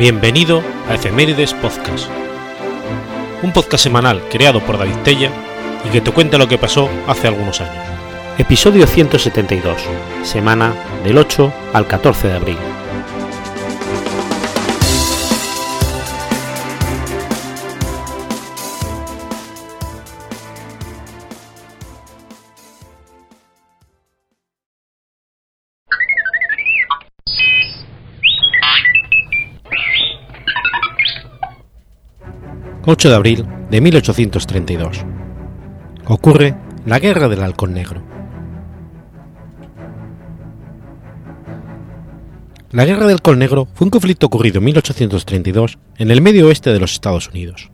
Bienvenido a Efemérides Podcast, un podcast semanal creado por David Tella y que te cuenta lo que pasó hace algunos años. Episodio 172, semana del 8 al 14 de abril. 8 de abril de 1832. Ocurre la Guerra del Halcón Negro. La Guerra del Halcón Negro fue un conflicto ocurrido en 1832 en el medio oeste de los Estados Unidos.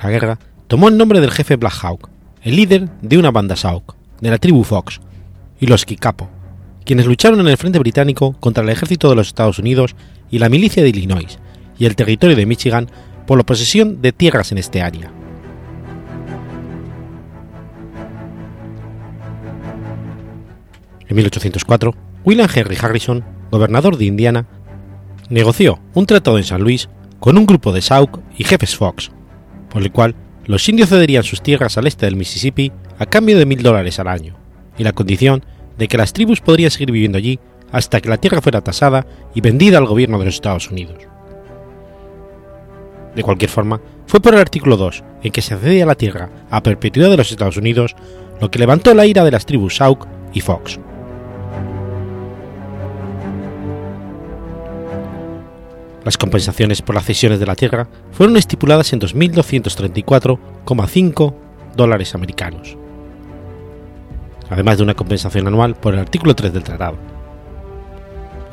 La guerra tomó el nombre del jefe Black Hawk, el líder de una banda Sauk, de la tribu Fox, y los Kikapo, quienes lucharon en el frente británico contra el ejército de los Estados Unidos y la milicia de Illinois y el territorio de Michigan por la posesión de tierras en este área. En 1804, William Henry Harrison, gobernador de Indiana, negoció un tratado en San Luis con un grupo de Sauk y jefes Fox, por el cual los indios cederían sus tierras al este del Mississippi a cambio de mil dólares al año, y la condición de que las tribus podrían seguir viviendo allí hasta que la tierra fuera tasada y vendida al gobierno de los Estados Unidos. De cualquier forma, fue por el artículo 2, en que se cedía la tierra a perpetuidad de los Estados Unidos, lo que levantó la ira de las tribus Sauk y Fox. Las compensaciones por las cesiones de la tierra fueron estipuladas en 2.234,5 dólares americanos, además de una compensación anual por el artículo 3 del tratado.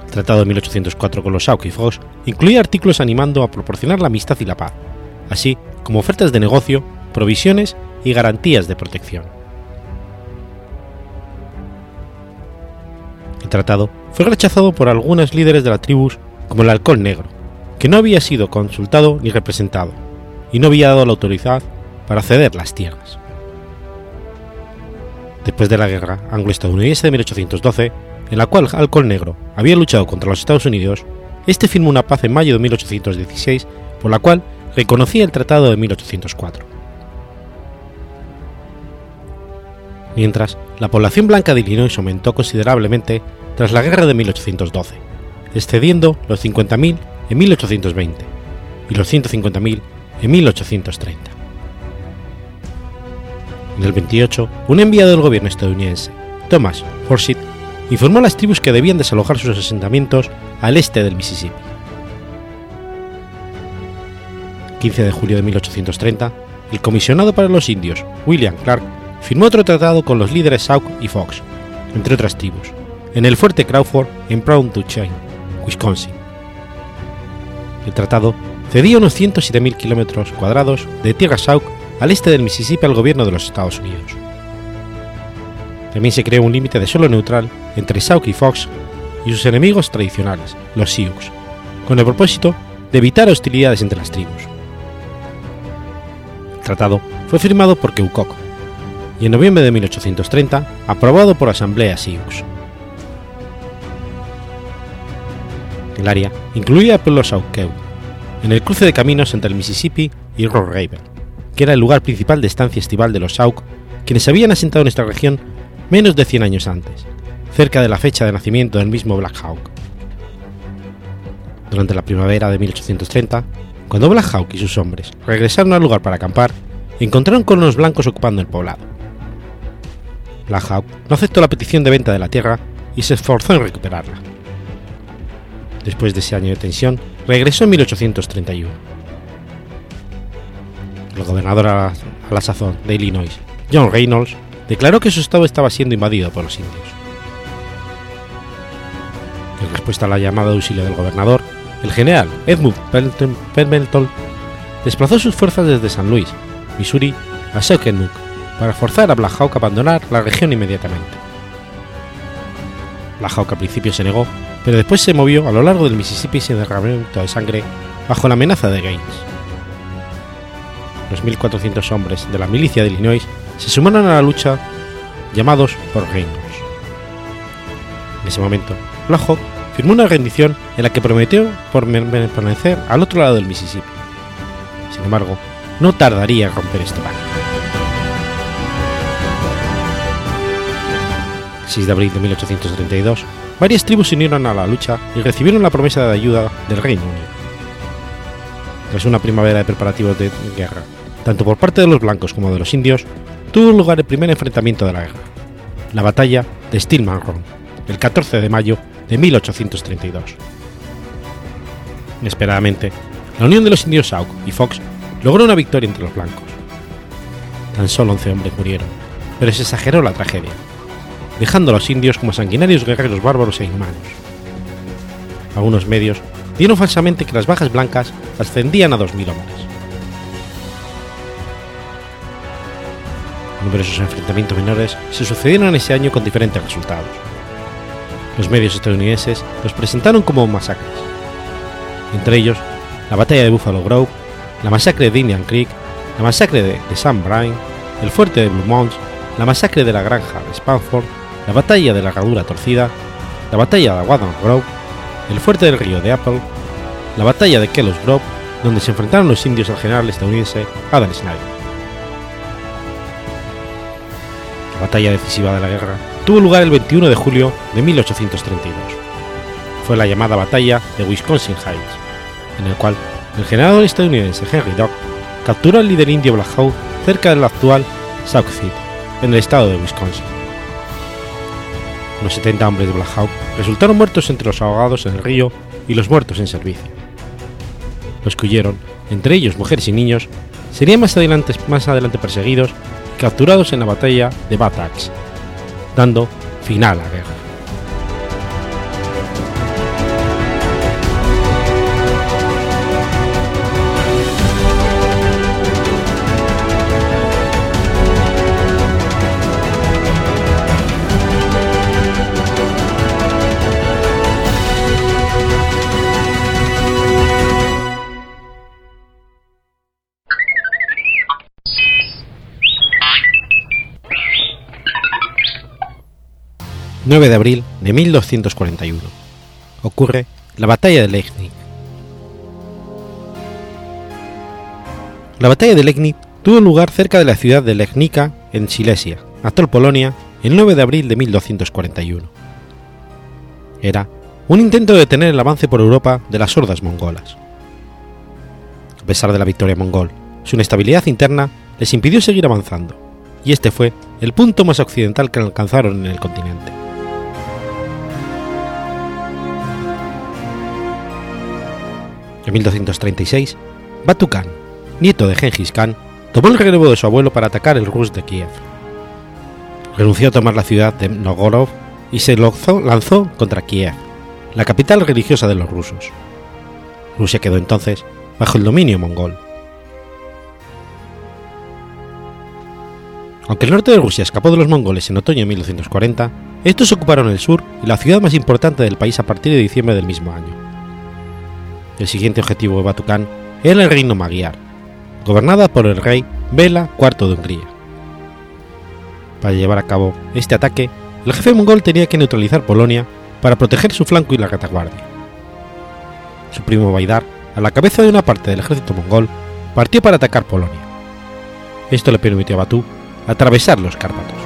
El Tratado de 1804 con los Fox incluía artículos animando a proporcionar la amistad y la paz, así como ofertas de negocio, provisiones y garantías de protección. El tratado fue rechazado por algunos líderes de la tribus como el Halcón Negro, que no había sido consultado ni representado, y no había dado la autoridad para ceder las tierras. Después de la guerra anglo-estadounidense de 1812, en la cual Halcón Negro había luchado contra los Estados Unidos, este firmó una paz en mayo de 1816 por la cual reconocía el Tratado de 1804. Mientras, la población blanca de Illinois aumentó considerablemente tras la guerra de 1812, excediendo los 50.000 en 1820 y los 150.000 en 1830. En el 28, un enviado del gobierno estadounidense, Thomas Forsyth, informó a las tribus que debían desalojar sus asentamientos al este del Mississippi. 15 de julio de 1830, el comisionado para los indios, William Clark, firmó otro tratado con los líderes Sauk y Fox, entre otras tribus, en el fuerte Crawford en Brown Chain, Wisconsin. El tratado cedía unos 107.000 kilómetros cuadrados de tierra Sauk al este del Mississippi al gobierno de los Estados Unidos. También se creó un límite de suelo neutral entre Sauk y Fox y sus enemigos tradicionales, los Sioux, con el propósito de evitar hostilidades entre las tribus. El tratado fue firmado por Keokuk y en noviembre de 1830 aprobado por la Asamblea Sioux. El área incluía el pueblo Sauqueu, en el cruce de caminos entre el Mississippi y Rock River, que era el lugar principal de estancia estival de los Sauk, quienes se habían asentado en esta región menos de 100 años antes, cerca de la fecha de nacimiento del mismo Black Hawk. Durante la primavera de 1830, cuando Black Hawk y sus hombres regresaron al lugar para acampar, encontraron con los blancos ocupando el poblado. Black Hawk no aceptó la petición de venta de la tierra y se esforzó en recuperarla. Después de ese año de tensión, regresó en 1831. El gobernador a la, a la sazón de Illinois, John Reynolds, declaró que su estado estaba siendo invadido por los indios. En respuesta a la llamada de auxilio del gobernador, el general Edmund Pendleton desplazó sus fuerzas desde San Luis, Missouri, a Sekenuk para forzar a Black Hawk a abandonar la región inmediatamente. Black Hawk al principio se negó, pero después se movió a lo largo del Mississippi sin derramamiento de sangre bajo la amenaza de Gaines. Los 1.400 hombres de la milicia de Illinois se sumaron a la lucha llamados por Reynolds. En ese momento, Black firmó una rendición en la que prometió permanecer al otro lado del Mississippi. Sin embargo, no tardaría en romper este pacto. 6 de abril de 1832, varias tribus se unieron a la lucha y recibieron la promesa de ayuda del Reino Unido. Tras una primavera de preparativos de guerra, tanto por parte de los blancos como de los indios, tuvo lugar el primer enfrentamiento de la guerra, la batalla de Stillman Run, el 14 de mayo de 1832. Inesperadamente, la unión de los indios Sauk y Fox logró una victoria entre los blancos. Tan solo 11 hombres murieron, pero se exageró la tragedia, dejando a los indios como sanguinarios guerreros bárbaros e inhumanos. Algunos medios dieron falsamente que las bajas blancas ascendían a 2.000 hombres. Numerosos enfrentamientos menores se sucedieron ese año con diferentes resultados. Los medios estadounidenses los presentaron como masacres, entre ellos la batalla de Buffalo Grove, la masacre de Indian Creek, la masacre de, de Sam Bryan, el fuerte de Blue Mounds, la masacre de la granja de Spanford, la batalla de la Herradura Torcida, la batalla de Wadham Grove, el fuerte del río de Apple, la batalla de Kellogg's Grove, donde se enfrentaron los indios al general estadounidense Adam Snyder. Batalla decisiva de la guerra tuvo lugar el 21 de julio de 1832. Fue la llamada batalla de Wisconsin Heights, en el cual el general estadounidense Henry Dock capturó al líder indio Black Hawk cerca del actual Sauk City, en el estado de Wisconsin. Unos 70 hombres de Black resultaron muertos entre los ahogados en el río y los muertos en servicio. Los que huyeron, entre ellos mujeres y niños, serían más adelante, perseguidos capturados en la batalla de Batax, dando final a la guerra. 9 de abril de 1241. Ocurre la batalla de Legnik. La batalla de Legnik tuvo lugar cerca de la ciudad de Legnica, en Silesia, actual Polonia, el 9 de abril de 1241. Era un intento de detener el avance por Europa de las hordas mongolas. A pesar de la victoria mongol, su inestabilidad interna les impidió seguir avanzando, y este fue el punto más occidental que alcanzaron en el continente. En 1236, Batu Khan, nieto de Genghis Khan, tomó el relevo de su abuelo para atacar el Rus de Kiev. Renunció a tomar la ciudad de Novgorod y se lanzó contra Kiev, la capital religiosa de los rusos. Rusia quedó entonces bajo el dominio mongol. Aunque el norte de Rusia escapó de los mongoles en otoño de 1240, estos ocuparon el sur y la ciudad más importante del país a partir de diciembre del mismo año. El siguiente objetivo de Batucán era el reino Magyar, gobernada por el rey Bela IV de Hungría. Para llevar a cabo este ataque, el jefe mongol tenía que neutralizar Polonia para proteger su flanco y la retaguardia. Su primo Baidar, a la cabeza de una parte del ejército mongol, partió para atacar Polonia. Esto le permitió a Batú atravesar los Cárpatos.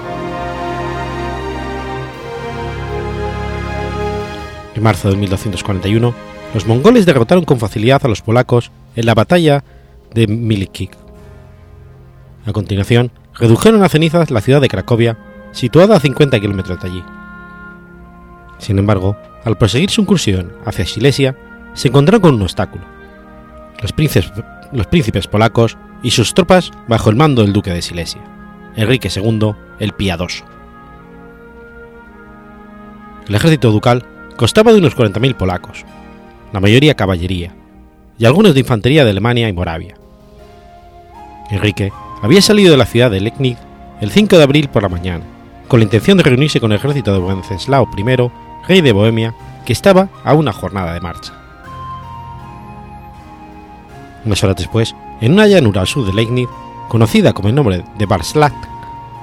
En marzo de 1241, los mongoles derrotaron con facilidad a los polacos en la batalla de Milikik. A continuación, redujeron a cenizas la ciudad de Cracovia, situada a 50 kilómetros de allí. Sin embargo, al proseguir su incursión hacia Silesia, se encontraron con un obstáculo. Los príncipes, los príncipes polacos y sus tropas bajo el mando del duque de Silesia, Enrique II el Piadoso. El ejército ducal constaba de unos 40.000 polacos, la mayoría caballería, y algunos de infantería de Alemania y Moravia. Enrique había salido de la ciudad de Legnik el 5 de abril por la mañana, con la intención de reunirse con el ejército de Wenceslao I, rey de Bohemia, que estaba a una jornada de marcha. Unas horas después, en una llanura al sur de Legnik, conocida como el nombre de Barslak,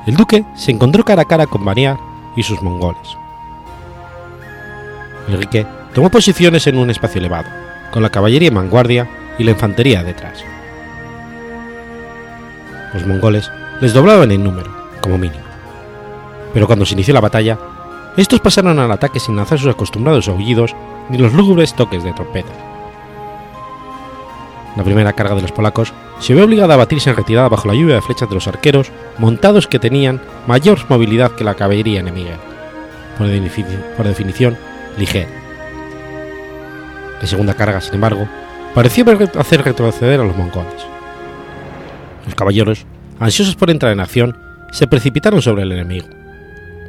el duque se encontró cara a cara con Baniar y sus mongoles. Enrique tomó posiciones en un espacio elevado, con la caballería en vanguardia y la infantería detrás. Los mongoles les doblaban en número, como mínimo. Pero cuando se inició la batalla, estos pasaron al ataque sin lanzar sus acostumbrados aullidos ni los lúgubres toques de trompeta. La primera carga de los polacos se vio obligada a batirse en retirada bajo la lluvia de flechas de los arqueros montados que tenían mayor movilidad que la caballería enemiga, por, definición ligera. La segunda carga, sin embargo, pareció hacer retroceder a los mongoles. Los caballeros, ansiosos por entrar en acción, se precipitaron sobre el enemigo,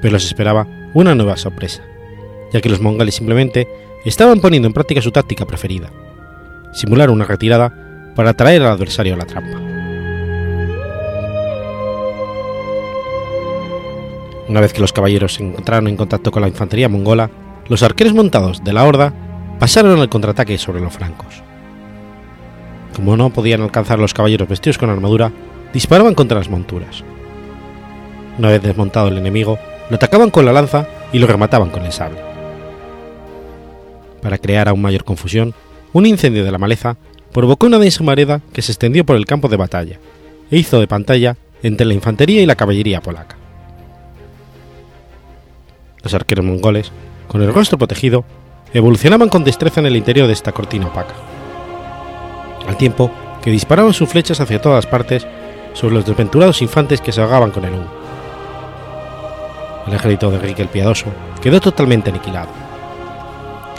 pero les esperaba una nueva sorpresa, ya que los mongoles simplemente estaban poniendo en práctica su táctica preferida, simular una retirada para atraer al adversario a la trampa. Una vez que los caballeros se encontraron en contacto con la infantería mongola, los arqueros montados de la horda pasaron al contraataque sobre los francos. Como no podían alcanzar los caballeros vestidos con armadura, disparaban contra las monturas. Una vez desmontado el enemigo, lo atacaban con la lanza y lo remataban con el sable. Para crear aún mayor confusión, un incendio de la maleza provocó una densa mareda que se extendió por el campo de batalla e hizo de pantalla entre la infantería y la caballería polaca. Los arqueros mongoles, con el rostro protegido, evolucionaban con destreza en el interior de esta cortina opaca, al tiempo que disparaban sus flechas hacia todas partes sobre los desventurados infantes que se ahogaban con el humo. El ejército de Enrique el Piadoso quedó totalmente aniquilado.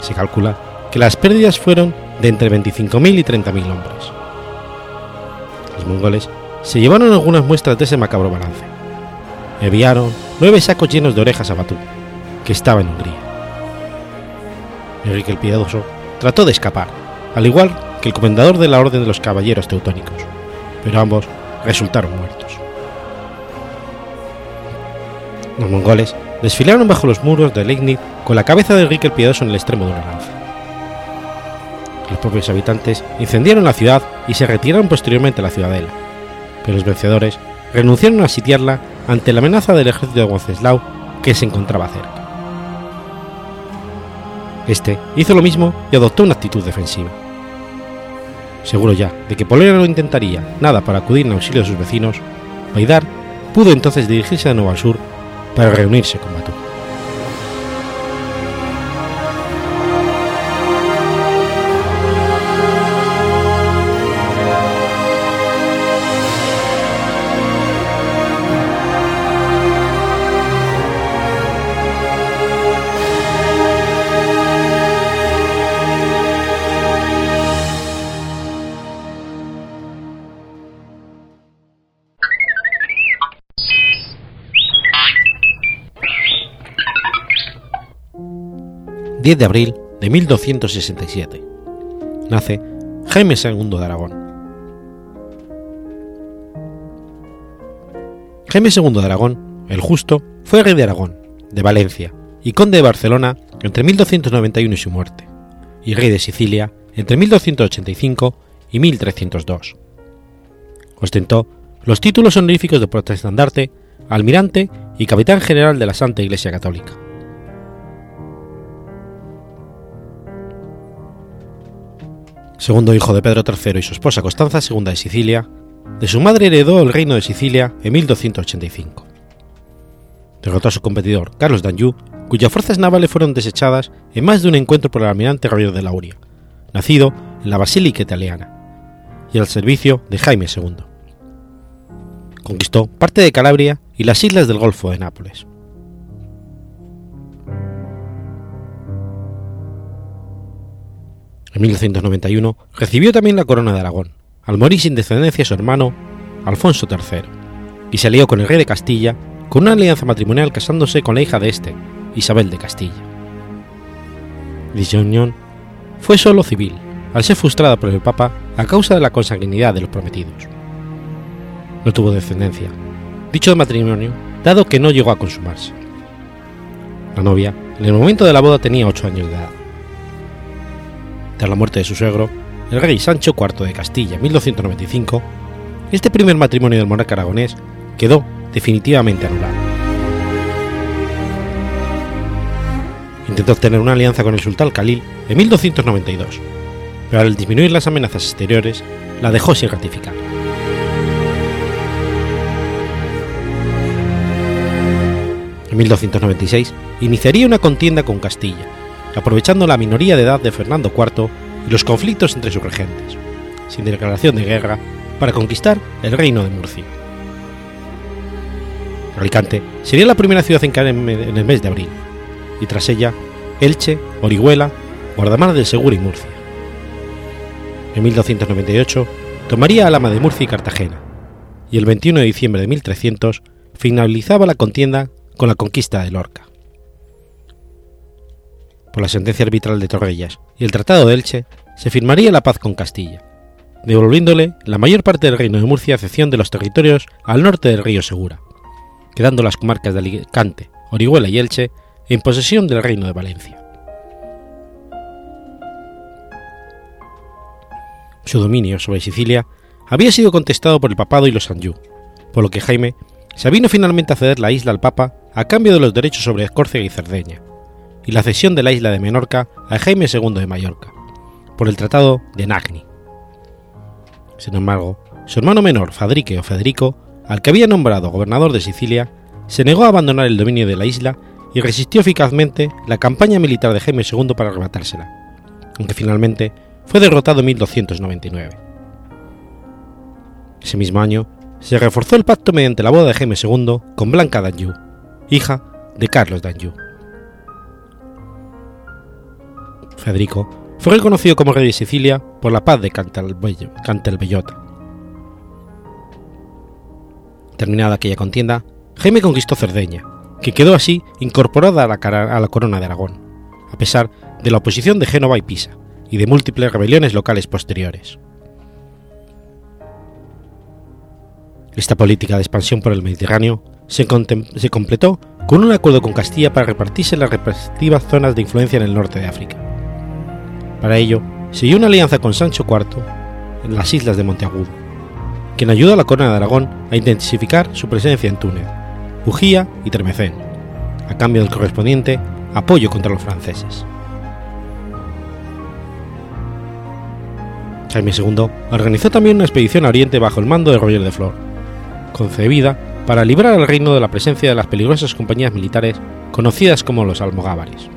Se calcula que las pérdidas fueron de entre 25.000 y 30.000 hombres. Los mongoles se llevaron algunas muestras de ese macabro balance. Enviaron nueve sacos llenos de orejas a Batú, que estaba en Hungría. Enrique el Piadoso trató de escapar, al igual que el comendador de la Orden de los Caballeros Teutónicos, pero ambos resultaron muertos. Los mongoles desfilaron bajo los muros de Legnit con la cabeza de Enrique el Piadoso en el extremo de una lanza. Los propios habitantes incendiaron la ciudad y se retiraron posteriormente a la ciudadela, pero los vencedores renunciaron a sitiarla ante la amenaza del ejército de Wenceslao que se encontraba cerca. Este hizo lo mismo y adoptó una actitud defensiva. Seguro ya de que Polonia no intentaría nada para acudir en auxilio de sus vecinos, Baidar pudo entonces dirigirse de nuevo al sur para reunirse con Batú. 10 de abril de 1267. Nace Jaime II de Aragón. Jaime II de Aragón, el Justo, fue rey de Aragón, de Valencia y conde de Barcelona entre 1291 y su muerte, y rey de Sicilia entre 1285 y 1302. Ostentó los títulos honoríficos de protestandarte, almirante y capitán general de la Santa Iglesia Católica. Segundo hijo de Pedro III y su esposa Constanza II de Sicilia, de su madre heredó el reino de Sicilia en 1285. Derrotó a su competidor Carlos d'Anjou, cuyas fuerzas navales fueron desechadas en más de un encuentro por el almirante Roger de Lauria, nacido en la Basílica Italiana, y al servicio de Jaime II. Conquistó parte de Calabria y las islas del Golfo de Nápoles. En 1191 recibió también la corona de Aragón, al morir sin descendencia su hermano Alfonso III, y se alió con el rey de Castilla con una alianza matrimonial casándose con la hija de este, Isabel de Castilla. Dicha unión fue solo civil, al ser frustrada por el Papa a causa de la consanguinidad de los prometidos. No tuvo descendencia, dicho matrimonio, dado que no llegó a consumarse. La novia, en el momento de la boda, tenía 8 años de edad la muerte de su suegro, el rey Sancho IV de Castilla en 1295, este primer matrimonio del monarca aragonés quedó definitivamente anulado. Intentó obtener una alianza con el sultán Khalil en 1292, pero al disminuir las amenazas exteriores, la dejó sin ratificar. En 1296 iniciaría una contienda con Castilla, aprovechando la minoría de edad de Fernando IV y los conflictos entre sus regentes, sin declaración de guerra, para conquistar el reino de Murcia. Alicante sería la primera ciudad en caer en el mes de abril, y tras ella Elche, Orihuela, Guardamar del Seguro y Murcia. En 1298 tomaría Alama de Murcia y Cartagena, y el 21 de diciembre de 1300 finalizaba la contienda con la conquista de Lorca. Por la sentencia arbitral de Torrellas y el Tratado de Elche, se firmaría la paz con Castilla, devolviéndole la mayor parte del reino de Murcia a excepción de los territorios al norte del río Segura, quedando las comarcas de Alicante, Orihuela y Elche en posesión del reino de Valencia. Su dominio sobre Sicilia había sido contestado por el papado y los Anjou, por lo que Jaime se vino finalmente a ceder la isla al Papa a cambio de los derechos sobre Escórcega y Cerdeña, y la cesión de la isla de Menorca a Jaime II de Mallorca, por el Tratado de Nagni. Sin embargo, su hermano menor, Fadrique o Federico, al que había nombrado gobernador de Sicilia, se negó a abandonar el dominio de la isla y resistió eficazmente la campaña militar de Jaime II para arrebatársela, aunque finalmente fue derrotado en 1299. Ese mismo año, se reforzó el pacto mediante la boda de Jaime II con Blanca d'Anjou, hija de Carlos d'Anjou. Federico fue reconocido como rey de Sicilia por la paz de Cantelbellota. Terminada aquella contienda, Jaime conquistó Cerdeña, que quedó así incorporada a la, corona de Aragón, a pesar de la oposición de Génova y Pisa y de múltiples rebeliones locales posteriores. Esta política de expansión por el Mediterráneo se, se, completó con un acuerdo con Castilla para repartirse las respectivas zonas de influencia en el norte de África. Para ello, siguió una alianza con Sancho IV en las islas de Monteagudo, quien ayudó a la corona de Aragón a intensificar su presencia en Túnez, Bujía y Termecén, a cambio del correspondiente apoyo contra los franceses. Jaime II organizó también una expedición a Oriente bajo el mando de Roger de Flor, concebida para librar al reino de la presencia de las peligrosas compañías militares conocidas como los almogávares.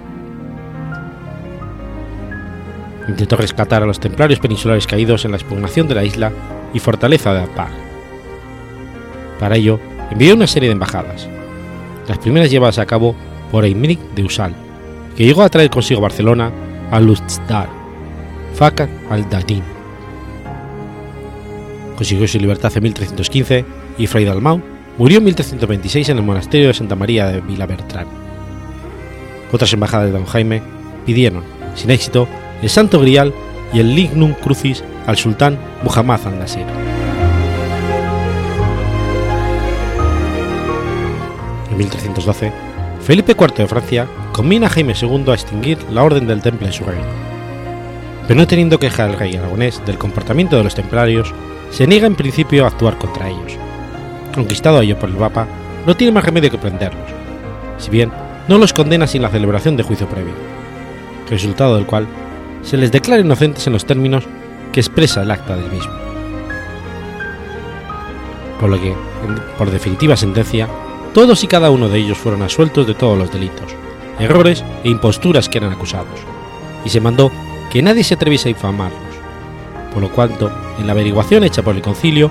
Intentó rescatar a los templarios peninsulares caídos en la expugnación de la isla y fortaleza de Apag. Para ello, envió una serie de embajadas, las primeras llevadas a cabo por Eimric de Usal, que llegó a traer consigo Barcelona a Luzdar, Fakat al-Dadin. Consiguió su libertad en 1315 y Fray Dalmau murió en 1326 en el monasterio de Santa María de Vilabertrán. Otras embajadas de Don Jaime pidieron, sin éxito, el Santo Grial y el Lignum Crucis al sultán Muhammad al-Nasir. En 1312, Felipe IV de Francia combina a Jaime II a extinguir la Orden del Temple en su reino. Pero no teniendo queja el rey aragonés del comportamiento de los templarios, se niega en principio a actuar contra ellos. Conquistado ello por el Papa, no tiene más remedio que prenderlos, si bien no los condena sin la celebración de juicio previo, resultado del cual se les declara inocentes en los términos que expresa el acta del mismo. Por lo que, por definitiva sentencia, todos y cada uno de ellos fueron asueltos de todos los delitos, errores e imposturas que eran acusados, y se mandó que nadie se atreviese a infamarlos, por lo cual, en la averiguación hecha por el concilio,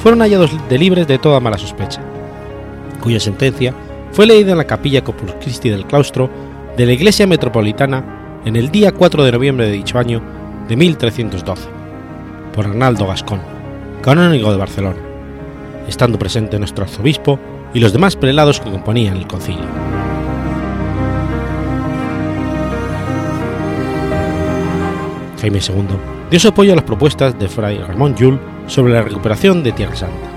fueron hallados de libres de toda mala sospecha, cuya sentencia fue leída en la capilla Corpus Christi del claustro de la Iglesia Metropolitana en el día 4 de noviembre de dicho año de 1312, por Arnaldo Gascón, canónigo de Barcelona, estando presente nuestro arzobispo y los demás prelados que componían el concilio. Jaime II dio su apoyo a las propuestas de Fray Ramón Llull sobre la recuperación de Tierra Santa.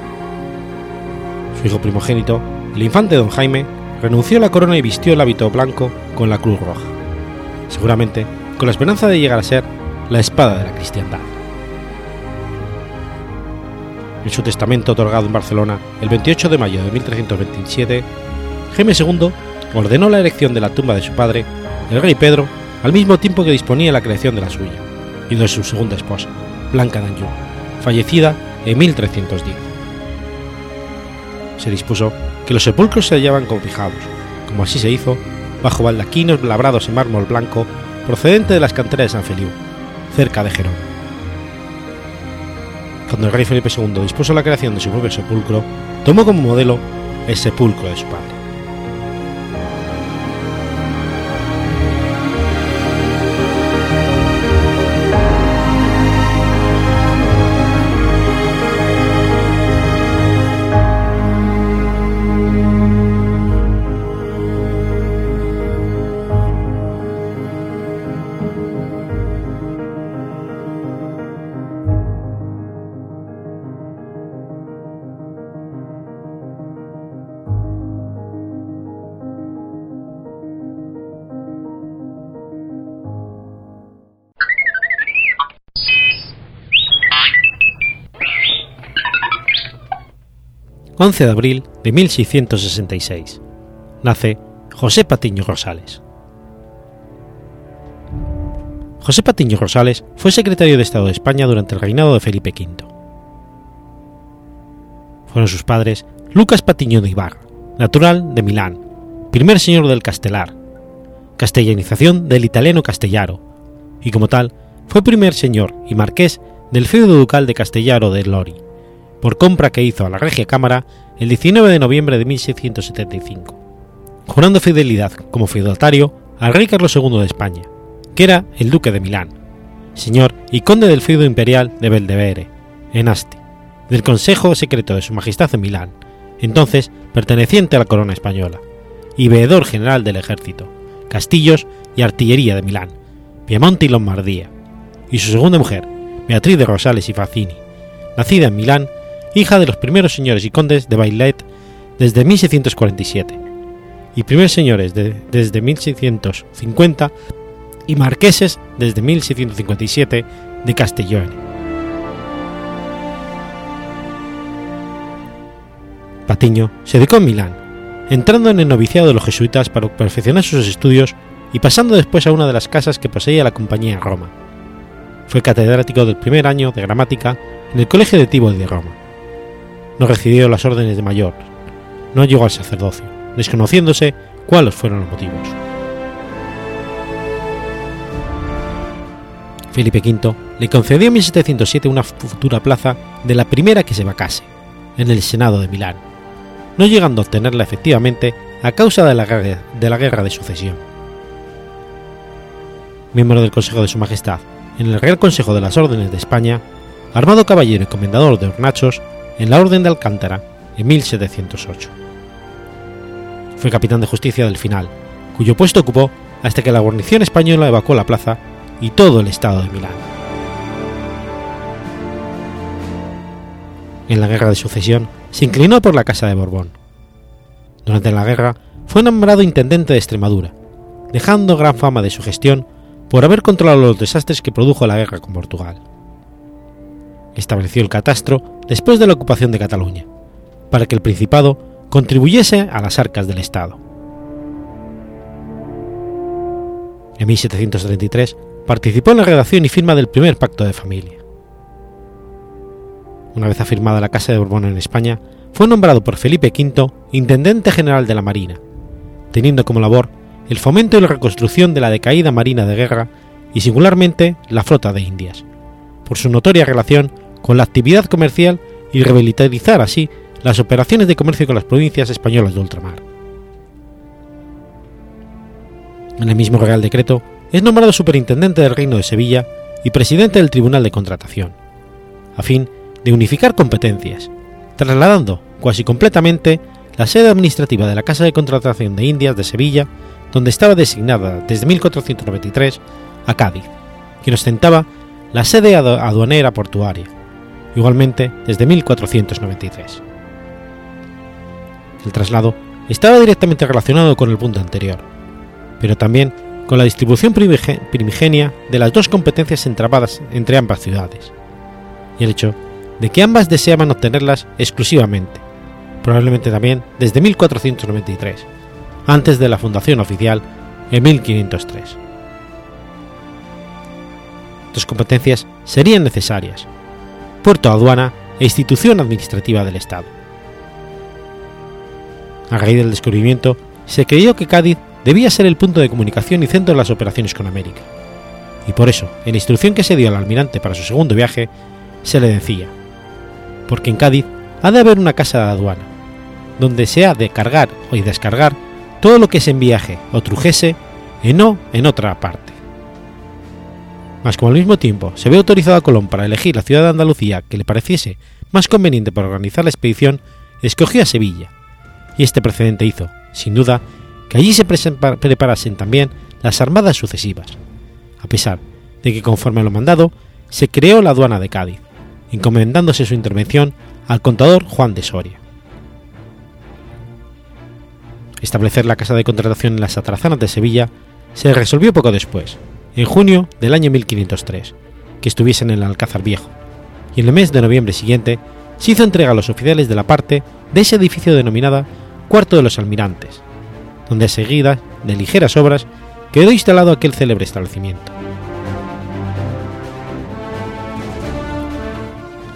Su hijo primogénito, el infante don Jaime, renunció a la corona y vistió el hábito blanco con la cruz roja, seguramente con la esperanza de llegar a ser la espada de la cristiandad. En su testamento otorgado en Barcelona el 28 de mayo de 1327, Jaime II ordenó la erección de la tumba de su padre el rey Pedro, al mismo tiempo que disponía la creación de la suya, y de su segunda esposa, Blanca d'Anjou, fallecida en 1310. Se dispuso que los sepulcros se hallaban cobijados, como así se hizo, bajo baldaquinos labrados en mármol blanco procedente de las canteras de San Feliu, cerca de Gerón. Cuando el rey Felipe II dispuso la creación de su propio sepulcro, tomó como modelo el sepulcro de su padre. 11 de abril de 1666. Nace José Patiño Rosales. José Patiño Rosales fue secretario de Estado de España durante el reinado de Felipe V. Fueron sus padres Lucas Patiño de Ibarra, natural de Milán, primer señor del Castelar, castellanización del italiano castellaro, y como tal fue primer señor y marqués del feudo ducal de Castellaro de Lori por compra que hizo a la Regia Cámara el 19 de noviembre de 1675, jurando fidelidad como feudatario al rey Carlos II de España, que era el duque de Milán, señor y conde del feudo imperial de Beldevere, en Asti, del Consejo Secreto de Su Majestad en Milán, entonces perteneciente a la corona española, y veedor general del ejército, castillos y artillería de Milán, Piemonte y Lombardía, y su segunda mujer, Beatriz de Rosales y Facini, nacida en Milán hija de los primeros señores y condes de Bailet desde 1647, y primeros señores desde 1650 y marqueses desde 1657 de Castellón. Patiño se dedicó en Milán, entrando en el noviciado de los jesuitas para perfeccionar sus estudios y pasando después a una de las casas que poseía la compañía en Roma. Fue catedrático del primer año de gramática en el Colegio de Tiboli de Roma no recibió las órdenes de mayor, no llegó al sacerdocio, desconociéndose cuáles fueron los motivos. Felipe V le concedió en 1707 una futura plaza de la primera que se vacase, en el Senado de Milán, no llegando a obtenerla efectivamente a causa de la, guerra, de la guerra de sucesión. Miembro del Consejo de Su Majestad en el Real Consejo de las Órdenes de España, armado caballero y comendador de hornachos, en la Orden de Alcántara en 1708. Fue capitán de justicia del final, cuyo puesto ocupó hasta que la guarnición española evacuó la plaza y todo el estado de Milán. En la guerra de sucesión se inclinó por la Casa de Borbón. Durante la guerra fue nombrado intendente de Extremadura, dejando gran fama de su gestión por haber controlado los desastres que produjo la guerra con Portugal estableció el catastro después de la ocupación de Cataluña, para que el Principado contribuyese a las arcas del Estado. En 1733 participó en la redacción y firma del primer pacto de familia. Una vez afirmada la Casa de Borbón en España, fue nombrado por Felipe V Intendente General de la Marina, teniendo como labor el fomento y la reconstrucción de la decaída Marina de Guerra y singularmente la Flota de Indias, por su notoria relación con la actividad comercial y revitalizar así las operaciones de comercio con las provincias españolas de ultramar. En el mismo Real Decreto es nombrado superintendente del Reino de Sevilla y presidente del Tribunal de Contratación, a fin de unificar competencias, trasladando casi completamente la sede administrativa de la Casa de Contratación de Indias de Sevilla, donde estaba designada desde 1493, a Cádiz, quien ostentaba la sede aduanera portuaria, igualmente desde 1493. El traslado estaba directamente relacionado con el punto anterior, pero también con la distribución primigenia de las dos competencias entrabadas entre ambas ciudades, y el hecho de que ambas deseaban obtenerlas exclusivamente, probablemente también desde 1493, antes de la fundación oficial en 1503. Dos competencias serían necesarias, puerto aduana e institución administrativa del Estado. A raíz del descubrimiento, se creyó que Cádiz debía ser el punto de comunicación y centro de las operaciones con América, y por eso, en la instrucción que se dio al almirante para su segundo viaje, se le decía, porque en Cádiz ha de haber una casa de aduana, donde se ha de cargar y descargar todo lo que se enviaje o trujese y no en otra parte. Mas como al mismo tiempo se ve autorizado a Colón para elegir la ciudad de Andalucía que le pareciese más conveniente para organizar la expedición, escogió a Sevilla, y este precedente hizo, sin duda, que allí se preparasen también las armadas sucesivas, a pesar de que conforme a lo mandado, se creó la aduana de Cádiz, encomendándose su intervención al contador Juan de Soria. Establecer la casa de contratación en las atrazanas de Sevilla se resolvió poco después, en junio del año 1503, que estuviesen en el Alcázar Viejo, y en el mes de noviembre siguiente se hizo entrega a los oficiales de la parte de ese edificio denominada Cuarto de los Almirantes, donde a seguida de ligeras obras quedó instalado aquel célebre establecimiento.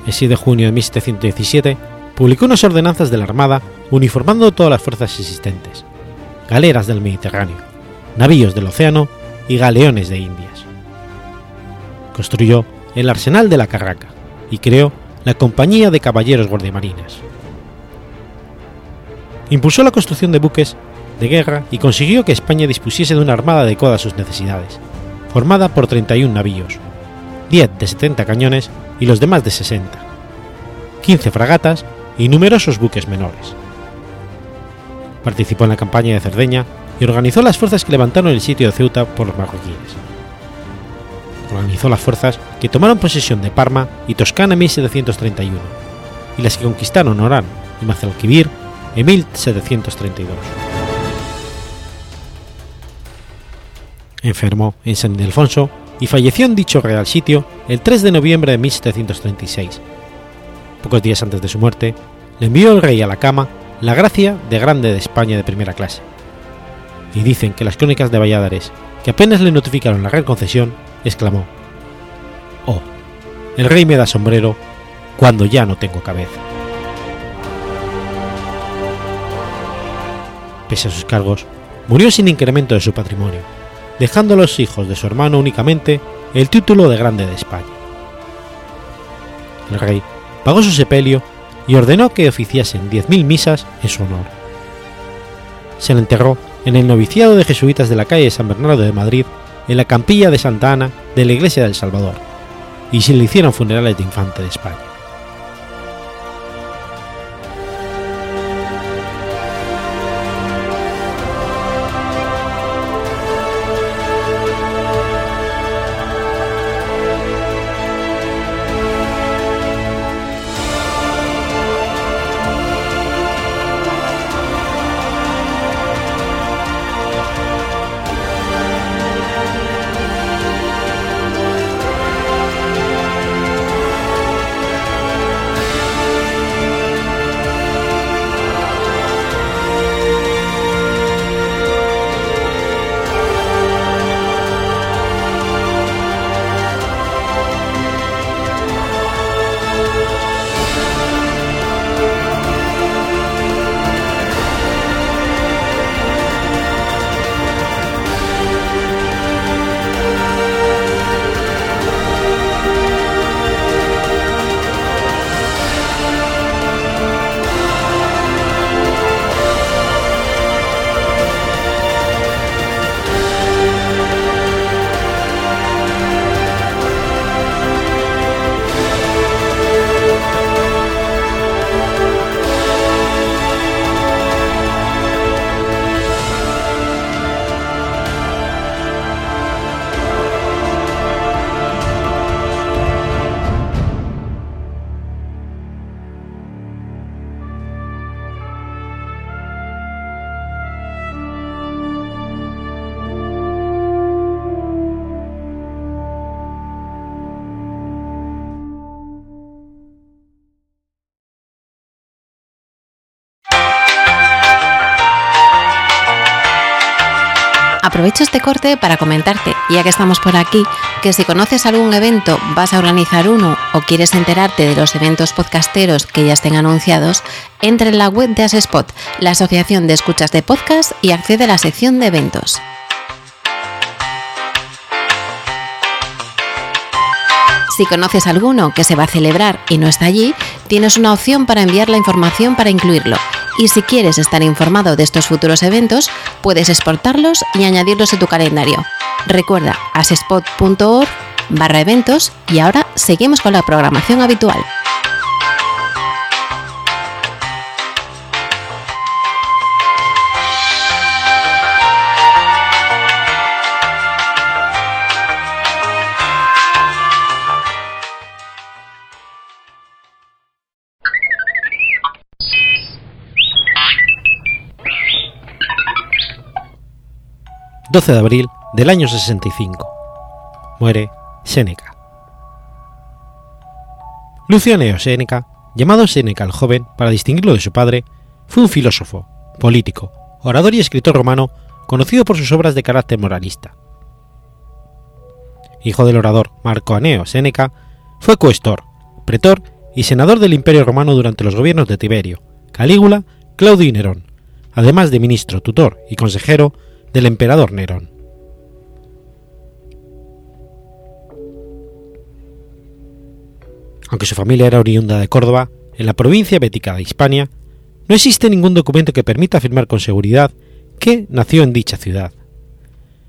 El 7 de junio de 1717 publicó unas ordenanzas de la Armada uniformando todas las fuerzas existentes, galeras del Mediterráneo, navíos del océano y galeones de Indias. Construyó el arsenal de la Carraca y creó la Compañía de Caballeros Guardiamarinas. Impulsó la construcción de buques de guerra y consiguió que España dispusiese de una armada adecuada a sus necesidades, formada por 31 navíos, 10 de 70 cañones y los demás de 60, 15 fragatas y numerosos buques menores. Participó en la campaña de Cerdeña y organizó las fuerzas que levantaron el sitio de Ceuta por los marroquíes. Organizó las fuerzas que tomaron posesión de Parma y Toscana en 1731 y las que conquistaron Orán y Mazalquivir en 1732. Enfermó en San Ildefonso y falleció en dicho real sitio el 3 de noviembre de 1736. Pocos días antes de su muerte, le envió el rey a la cama la gracia de grande de España de primera clase. Y dicen que las crónicas de Valladares, que apenas le notificaron la real concesión, exclamó: Oh, el rey me da sombrero cuando ya no tengo cabeza. Pese a sus cargos, murió sin incremento de su patrimonio, dejando a los hijos de su hermano únicamente el título de Grande de España. El rey pagó su sepelio y ordenó que oficiasen 10.000 misas en su honor. Se le enterró en el noviciado de jesuitas de la calle San Bernardo de Madrid, en la campilla de Santa Ana de la iglesia del Salvador, y se le hicieron funerales de infante de España. Aprovecho este corte para comentarte, ya que estamos por aquí, que si conoces algún evento, vas a organizar uno o quieres enterarte de los eventos podcasteros que ya estén anunciados, entra en la web de Asespot, la Asociación de Escuchas de Podcast, y accede a la sección de eventos. Si conoces alguno que se va a celebrar y no está allí, tienes una opción para enviar la información para incluirlo. Y si quieres estar informado de estos futuros eventos, puedes exportarlos y añadirlos a tu calendario. Recuerda asespot.org barra eventos y ahora seguimos con la programación habitual. 12 de abril del año 65. Muere Séneca. Lucio Neo Séneca, llamado Séneca el joven para distinguirlo de su padre, fue un filósofo, político, orador y escritor romano conocido por sus obras de carácter moralista. Hijo del orador Marco Aneo Séneca, fue coestor, pretor y senador del Imperio Romano durante los gobiernos de Tiberio, Calígula, Claudio y Nerón, además de ministro, tutor y consejero del emperador Nerón. Aunque su familia era oriunda de Córdoba, en la provincia bética de Hispania, no existe ningún documento que permita afirmar con seguridad que nació en dicha ciudad.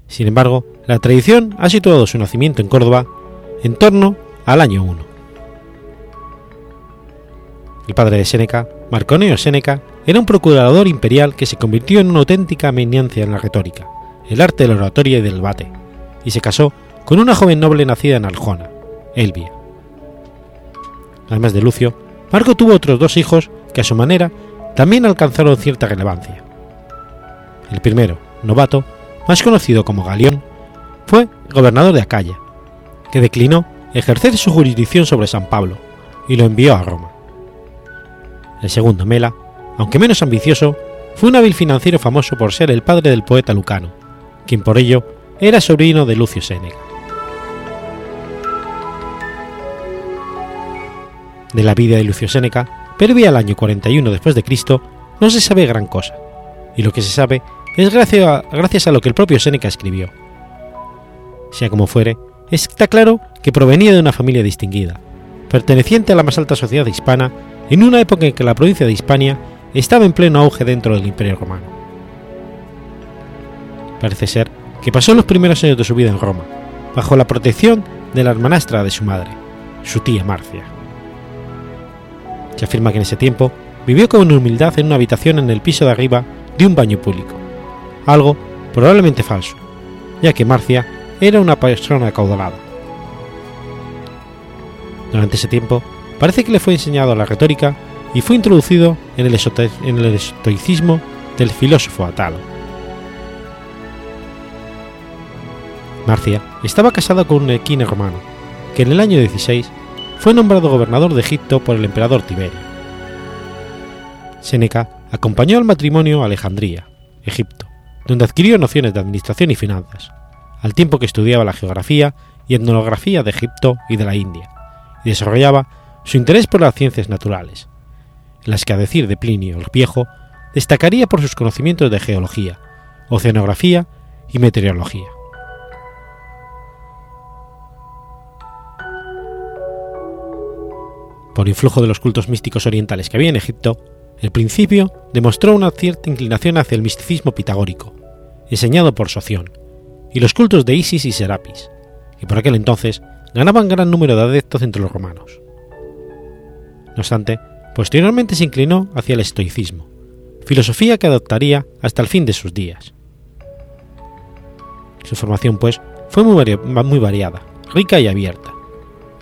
Sin embargo, la tradición ha situado su nacimiento en Córdoba en torno al año 1. El padre de Séneca, Marconeo Séneca, era un procurador imperial que se convirtió en una auténtica eminencia en la retórica, el arte de la oratoria y del debate, y se casó con una joven noble nacida en Aljona, Elvia. Además de Lucio, Marco tuvo otros dos hijos que a su manera también alcanzaron cierta relevancia. El primero, Novato, más conocido como Galión, fue gobernador de Acaya, que declinó ejercer su jurisdicción sobre San Pablo y lo envió a Roma. El segundo, Mela, aunque menos ambicioso, fue un hábil financiero famoso por ser el padre del poeta Lucano, quien por ello era sobrino de Lucio Séneca. De la vida de Lucio Séneca, previa al año 41 después de Cristo, no se sabe gran cosa, y lo que se sabe es gracias a, gracias a lo que el propio Séneca escribió. Sea como fuere, está claro que provenía de una familia distinguida, perteneciente a la más alta sociedad hispana en una época en que la provincia de Hispania estaba en pleno auge dentro del Imperio Romano. Parece ser que pasó los primeros años de su vida en Roma, bajo la protección de la hermanastra de su madre, su tía Marcia. Se afirma que en ese tiempo vivió con humildad en una habitación en el piso de arriba de un baño público, algo probablemente falso, ya que Marcia era una persona acaudalada. Durante ese tiempo, parece que le fue enseñado la retórica y fue introducido en el, estoicismo del filósofo Atalo. Marcia estaba casada con un equine romano, que en el año 16 fue nombrado gobernador de Egipto por el emperador Tiberio. Séneca acompañó al matrimonio a Alejandría, Egipto, donde adquirió nociones de administración y finanzas, al tiempo que estudiaba la geografía y etnografía de Egipto y de la India, y desarrollaba su interés por las ciencias naturales, las que a decir de Plinio el Viejo, destacaría por sus conocimientos de geología, oceanografía y meteorología. Por influjo de los cultos místicos orientales que había en Egipto, el principio demostró una cierta inclinación hacia el misticismo pitagórico, enseñado por Soción, y los cultos de Isis y Serapis, que por aquel entonces ganaban gran número de adeptos entre los romanos. No obstante, Posteriormente se inclinó hacia el estoicismo, filosofía que adoptaría hasta el fin de sus días. Su formación, pues, fue muy, variada, rica y abierta.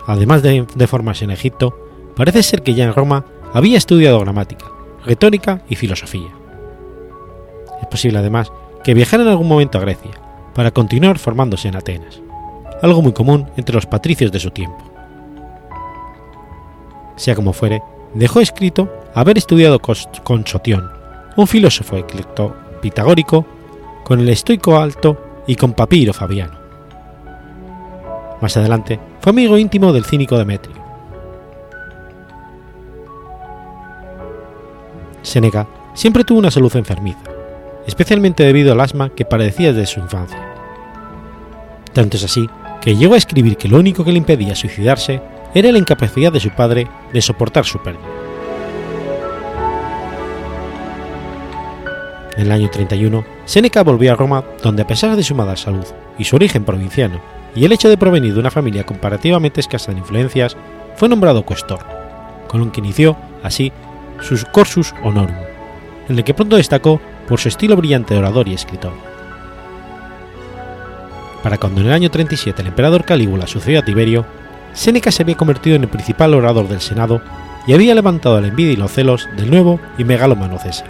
Además de, de formarse en Egipto, parece ser que ya en Roma había estudiado gramática, retórica y filosofía. Es posible además que viajara en algún momento a Grecia, para continuar formándose en Atenas, algo muy común entre los patricios de su tiempo. Sea como fuere, dejó escrito haber estudiado con Sotión, un filósofo eclecto pitagórico, con el estoico alto y con Papiro Fabiano. Más adelante fue amigo íntimo del cínico Demetrio. Séneca siempre tuvo una salud enfermiza, especialmente debido al asma que padecía desde su infancia. Tanto es así que llegó a escribir que lo único que le impedía suicidarse era la incapacidad de su padre de soportar su pérdida. En el año 31, Séneca volvió a Roma, donde a pesar de su mala salud y su origen provinciano, y el hecho de provenir de una familia comparativamente escasa en influencias, fue nombrado cuestor, con lo que inició, así, sus cursus honorum, en el que pronto destacó por su estilo brillante de orador y escritor. Para cuando en el año 37 el emperador Calígula sucedió a Tiberio, Séneca se había convertido en el principal orador del Senado y había levantado la envidia y los celos del nuevo y megalómano César,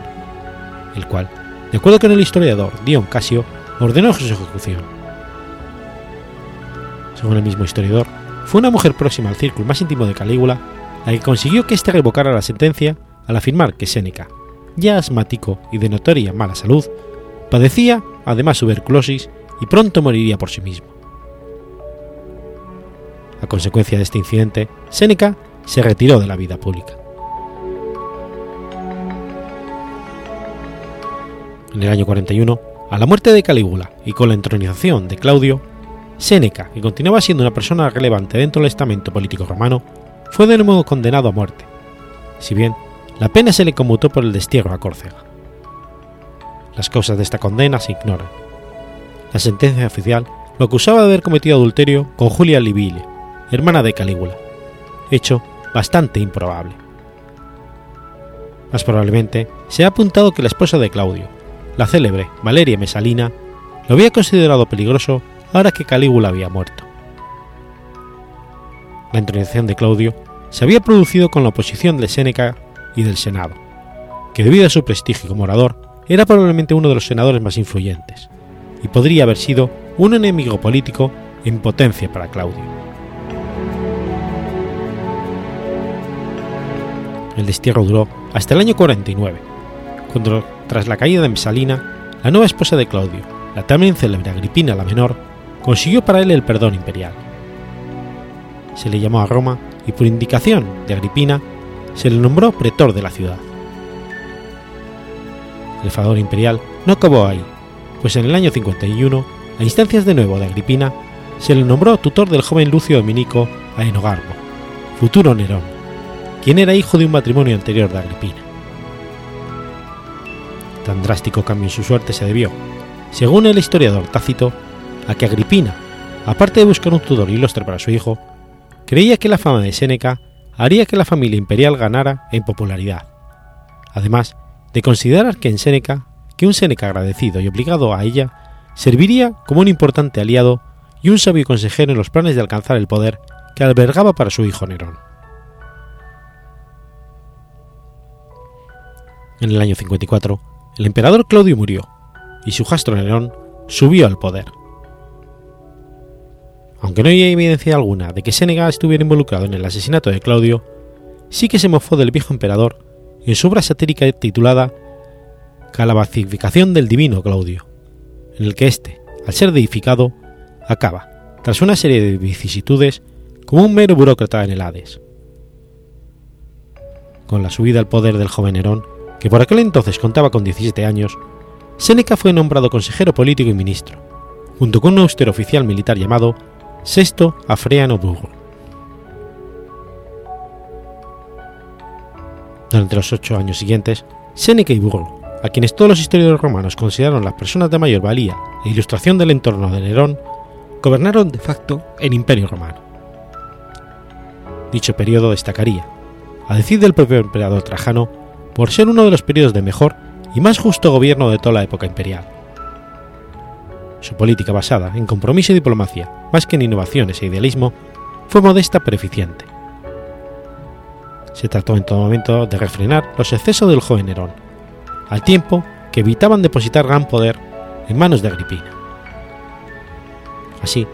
el cual, de acuerdo con el historiador Dion Casio, ordenó su ejecución. Según el mismo historiador, fue una mujer próxima al círculo más íntimo de Calígula la que consiguió que éste revocara la sentencia al afirmar que Séneca, ya asmático y de notoria mala salud, padecía además tuberculosis y pronto moriría por sí mismo. A consecuencia de este incidente, Séneca se retiró de la vida pública. En el año 41, a la muerte de Calígula y con la entronización de Claudio, Séneca, que continuaba siendo una persona relevante dentro del estamento político romano, fue de nuevo condenado a muerte, si bien la pena se le conmutó por el destierro a Córcega. Las causas de esta condena se ignoran. La sentencia oficial lo acusaba de haber cometido adulterio con Julia Livile, hermana de Calígula, hecho bastante improbable. Más probablemente se ha apuntado que la esposa de Claudio, la célebre Valeria Mesalina, lo había considerado peligroso ahora que Calígula había muerto. La intronización de Claudio se había producido con la oposición de Séneca y del Senado, que debido a su prestigio como orador era probablemente uno de los senadores más influyentes, y podría haber sido un enemigo político en potencia para Claudio. El destierro duró hasta el año 49, cuando, tras la caída de Mesalina, la nueva esposa de Claudio, la también célebre Agripina la Menor, consiguió para él el perdón imperial. Se le llamó a Roma y por indicación de Agripina se le nombró pretor de la ciudad. El favor imperial no acabó ahí, pues en el año 51, a instancias de nuevo de Agripina, se le nombró tutor del joven Lucio Dominico Aenogarbo, futuro Nerón, quien era hijo de un matrimonio anterior de Agripina. Tan drástico cambio en su suerte se debió, según el historiador Tácito, a que Agripina, aparte de buscar un tutor ilustre para su hijo, creía que la fama de Séneca haría que la familia imperial ganara en popularidad, además de considerar que en Séneca, que un Séneca agradecido y obligado a ella, serviría como un importante aliado y un sabio consejero en los planes de alcanzar el poder que albergaba para su hijo Nerón. En el año 54, el emperador Claudio murió y su jastro Nerón subió al poder. Aunque no hay evidencia alguna de que Séneca estuviera involucrado en el asesinato de Claudio, sí que se mofó del viejo emperador en su obra satírica titulada Calabacificación del divino Claudio, en el que éste, al ser deificado, acaba, tras una serie de vicisitudes, como un mero burócrata en el Hades. Con la subida al poder del joven Nerón, que por aquel entonces contaba con 17 años, Séneca fue nombrado consejero político y ministro, junto con un austero oficial militar llamado Sexto Afreano Burro. Durante los ocho años siguientes, Séneca y Burro, a quienes todos los historiadores romanos consideraron las personas de mayor valía e ilustración del entorno de Nerón, gobernaron de facto el Imperio Romano. Dicho periodo destacaría, a decir del propio emperador Trajano, por ser uno de los periodos de mejor y más justo gobierno de toda la época imperial. Su política basada en compromiso y diplomacia, más que en innovaciones e idealismo, fue modesta pero eficiente. Se trató en todo momento de refrenar los excesos del joven Nerón, al tiempo que evitaban depositar gran poder en manos de Agripina. Así,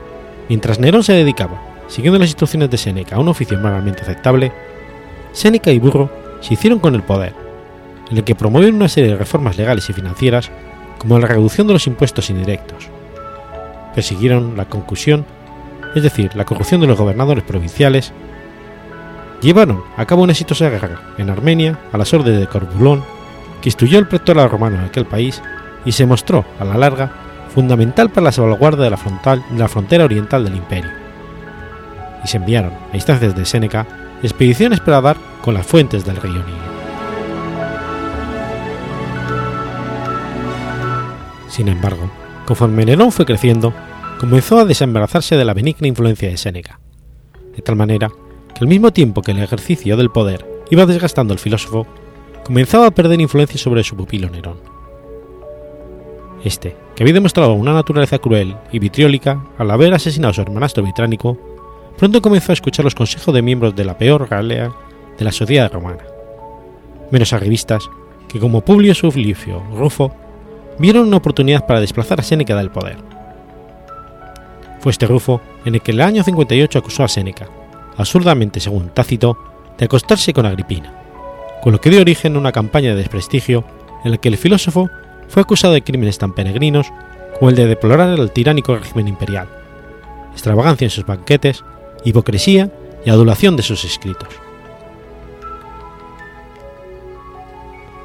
mientras Nerón se dedicaba, siguiendo las instrucciones de Séneca, a un oficio moralmente aceptable, Séneca y Burro se hicieron con el poder, en el que promovieron una serie de reformas legales y financieras, como la reducción de los impuestos indirectos, persiguieron la concusión, es decir, la corrupción de los gobernadores provinciales, llevaron a cabo una exitosa guerra en Armenia a las órdenes de Corbulón, que instruyó el protectorado romano en aquel país y se mostró, a la larga, fundamental para la salvaguarda de la, frontal, de la frontera oriental del imperio. Y se enviaron, a instancias de Séneca, expediciones para dar con las fuentes del río Nilo. Sin embargo, conforme Nerón fue creciendo, comenzó a desembarazarse de la benigna influencia de Séneca, de tal manera que al mismo tiempo que el ejercicio del poder iba desgastando al filósofo, comenzaba a perder influencia sobre su pupilo Nerón. Este, que había demostrado una naturaleza cruel y vitriólica al haber asesinado a su hermanastro británico, pronto comenzó a escuchar los consejos de miembros de la peor galea de la sociedad romana, menos arribistas que como Publio Sulficio Rufo vieron una oportunidad para desplazar a Séneca del poder. Fue este Rufo en el que en el año 58 acusó a Séneca, absurdamente según Tácito, de acostarse con Agripina, con lo que dio origen a una campaña de desprestigio en la que el filósofo fue acusado de crímenes tan peregrinos como el de deplorar el tiránico régimen imperial, extravagancia en sus banquetes, hipocresía y adulación de sus escritos.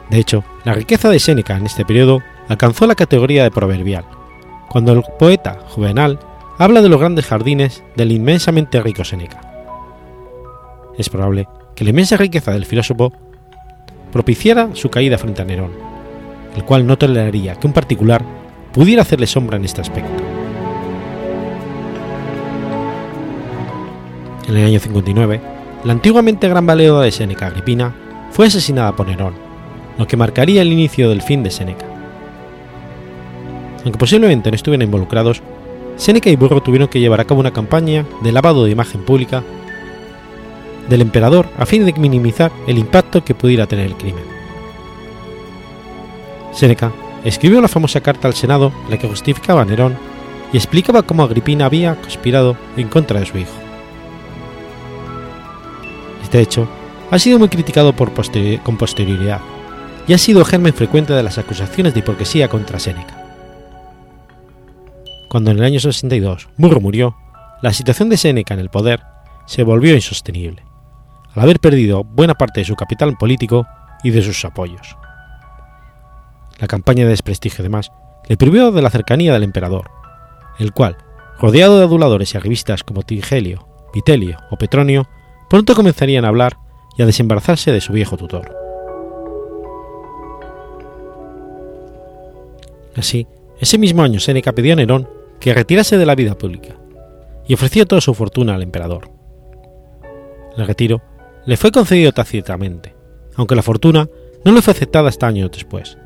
De hecho, la riqueza de Séneca en este periodo alcanzó la categoría de proverbial, cuando el poeta Juvenal habla de los grandes jardines del inmensamente rico Séneca. Es probable que la inmensa riqueza del filósofo propiciara su caída frente a Nerón, el cual no toleraría que un particular pudiera hacerle sombra en este aspecto. En el año 59, la antiguamente gran valedora de Séneca, Agripina, fue asesinada por Nerón, lo que marcaría el inicio del fin de Séneca. Aunque posiblemente no estuvieran involucrados, Séneca y Burro tuvieron que llevar a cabo una campaña de lavado de imagen pública del emperador a fin de minimizar el impacto que pudiera tener el crimen. Séneca escribió la famosa carta al Senado en la que justificaba a Nerón y explicaba cómo Agripina había conspirado en contra de su hijo. Este hecho ha sido muy criticado por con posterioridad y ha sido germen frecuente de las acusaciones de hipocresía contra Séneca. Cuando en el año 62 Murro murió, la situación de Séneca en el poder se volvió insostenible, al haber perdido buena parte de su capital político y de sus apoyos. La campaña de desprestigio, además, le privió de la cercanía del emperador, el cual, rodeado de aduladores y arribistas como Tigelio, Vitelio o Petronio, pronto comenzarían a hablar y a desembarazarse de su viejo tutor. Así, ese mismo año Séneca pidió a Nerón que retirase de la vida pública y ofreció toda su fortuna al emperador. El retiro le fue concedido tácitamente, aunque la fortuna no le fue aceptada hasta años después.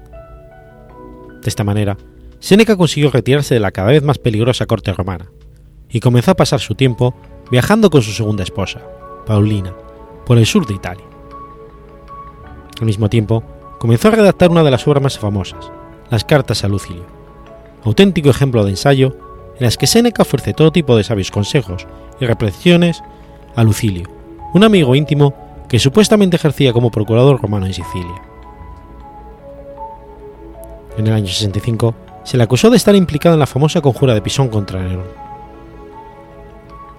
De esta manera, Séneca consiguió retirarse de la cada vez más peligrosa corte romana y comenzó a pasar su tiempo viajando con su segunda esposa, Paulina, por el sur de Italia. Al mismo tiempo, comenzó a redactar una de las obras más famosas, las Cartas a Lucilio, auténtico ejemplo de ensayo en las que Séneca ofrece todo tipo de sabios consejos y reflexiones a Lucilio, un amigo íntimo que supuestamente ejercía como procurador romano en Sicilia. En el año 65 se le acusó de estar implicado en la famosa conjura de Pisón contra Nerón.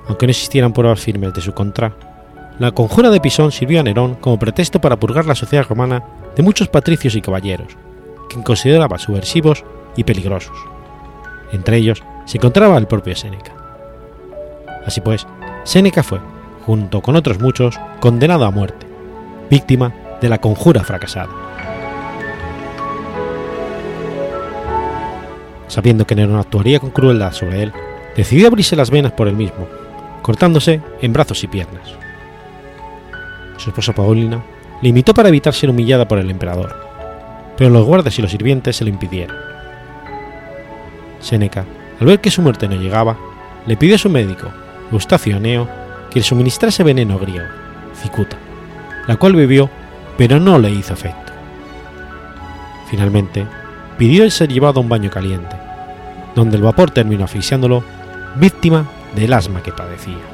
Aunque no existieran pruebas firmes de su contra, la conjura de Pisón sirvió a Nerón como pretexto para purgar la sociedad romana de muchos patricios y caballeros, que consideraba subversivos y peligrosos. Entre ellos se encontraba el propio Séneca. Así pues, Séneca fue, junto con otros muchos, condenado a muerte, víctima de la conjura fracasada. Sabiendo que Nerón actuaría con crueldad sobre él, decidió abrirse las venas por él mismo, cortándose en brazos y piernas. Su esposa Paulina le imitó para evitar ser humillada por el emperador, pero los guardas y los sirvientes se lo impidieron. Séneca, al ver que su muerte no llegaba, le pidió a su médico, Eustacio Aneo, que le suministrase veneno griego, cicuta, la cual bebió, pero no le hizo efecto. Finalmente, pidió ser llevado a un baño caliente, donde el vapor terminó asfixiándolo, víctima del asma que padecía.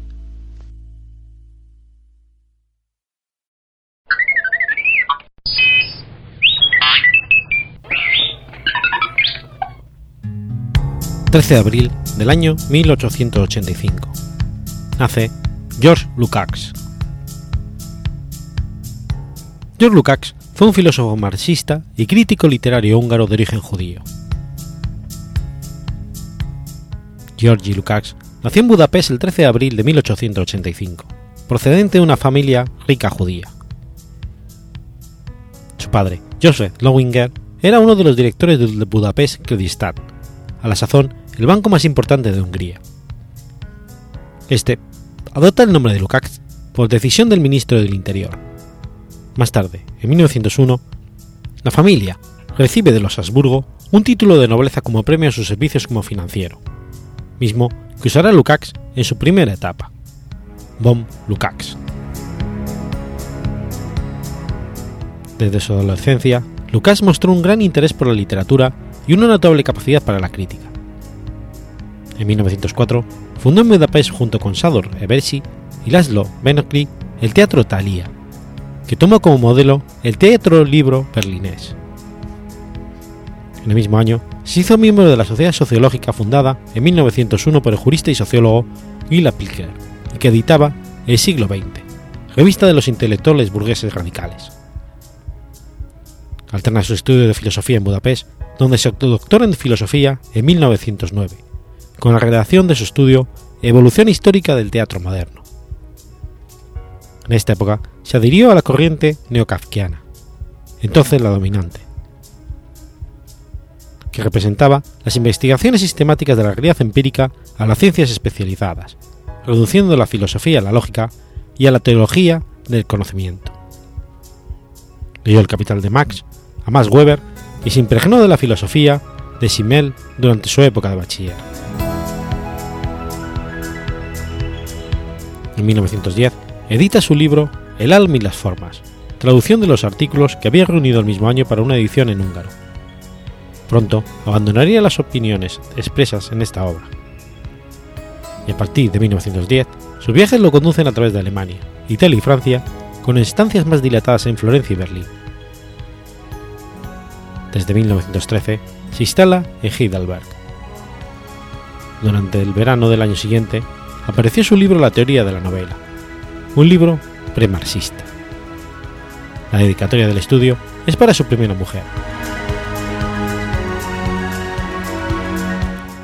13 de abril del año 1885. Nace George Lukács. George Lukács fue un filósofo marxista y crítico literario húngaro de origen judío. Georgi Lukács nació en Budapest el 13 de abril de 1885, procedente de una familia rica judía. Su padre, Joseph Lowinger, era uno de los directores del Budapest Kreditstadt, a la sazón el banco más importante de Hungría. Este adopta el nombre de Lukács por decisión del ministro del Interior. Más tarde, en 1901, la familia recibe de los Habsburgo un título de nobleza como premio a sus servicios como financiero, mismo que usará Lukács en su primera etapa. Bom Lukács. Desde su adolescencia, Lukács mostró un gran interés por la literatura y una notable capacidad para la crítica. En 1904 fundó en Budapest junto con Sador Ebersi y Laszlo Benokli el Teatro Thalia, que tomó como modelo el Teatro Libro berlinés. En el mismo año se hizo miembro de la Sociedad Sociológica fundada en 1901 por el jurista y sociólogo Gila Pilker y que editaba El siglo XX, revista de los intelectuales burgueses radicales. Alterna su estudio de filosofía en Budapest, donde se doctora en filosofía en 1909 con la redacción de su estudio Evolución histórica del teatro moderno. En esta época se adhirió a la corriente neokafkiana, entonces la dominante, que representaba las investigaciones sistemáticas de la realidad empírica a las ciencias especializadas, reduciendo la filosofía a la lógica y a la teología del conocimiento. Leyó el Capital de Max, a Max Weber, y se impregnó de la filosofía de Simmel durante su época de bachiller. En 1910, edita su libro El alma y las formas, traducción de los artículos que había reunido el mismo año para una edición en húngaro. Pronto abandonaría las opiniones expresas en esta obra. Y a partir de 1910, sus viajes lo conducen a través de Alemania, Italia y Francia, con estancias más dilatadas en Florencia y Berlín. Desde 1913 se instala en Heidelberg. Durante el verano del año siguiente apareció su libro La teoría de la novela, un libro premarxista. La dedicatoria del estudio es para su primera mujer.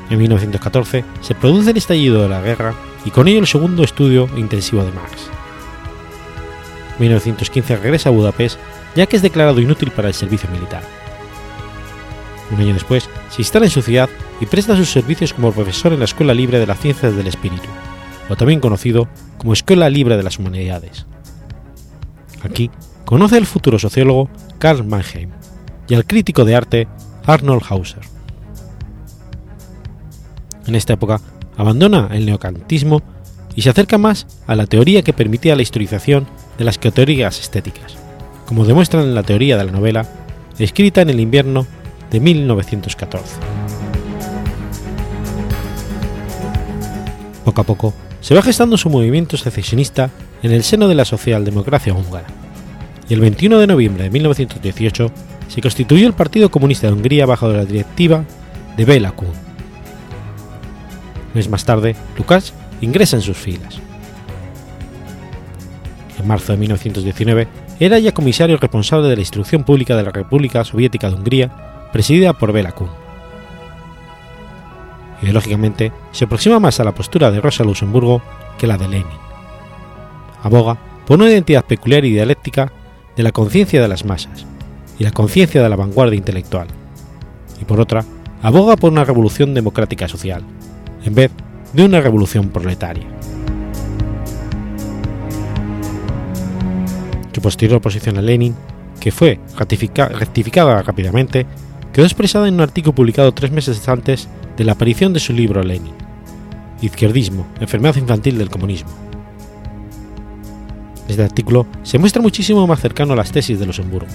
En 1914 se produce el estallido de la guerra y con ello el segundo estudio intensivo de Marx. En 1915 regresa a Budapest ya que es declarado inútil para el servicio militar. Un año después se instala en su ciudad y presta sus servicios como profesor en la Escuela Libre de las Ciencias del Espíritu, o también conocido como Escuela Libre de las Humanidades. Aquí conoce al futuro sociólogo Karl Mannheim y al crítico de arte Arnold Hauser. En esta época abandona el neocantismo y se acerca más a la teoría que permitía la historización de las categorías estéticas, como demuestra en la teoría de la novela escrita en el invierno de 1914. Poco a poco se va gestando su movimiento secesionista en el seno de la socialdemocracia húngara, y el 21 de noviembre de 1918 se constituyó el Partido Comunista de Hungría bajo la directiva de Bela Kun. Un mes más tarde, Lukács ingresa en sus filas. En marzo de 1919 era ya comisario responsable de la instrucción pública de la República Soviética de Hungría, presidida por Bela Kun ideológicamente se aproxima más a la postura de Rosa Luxemburgo que la de Lenin. Aboga por una identidad peculiar y dialéctica de la conciencia de las masas y la conciencia de la vanguardia intelectual, y por otra, aboga por una revolución democrática social, en vez de una revolución proletaria. Su posterior oposición a Lenin, que fue rectificada rápidamente, quedó expresada en un artículo publicado tres meses antes de la aparición de su libro Lenin, Izquierdismo, enfermedad infantil del comunismo. Este artículo se muestra muchísimo más cercano a las tesis de Luxemburgo.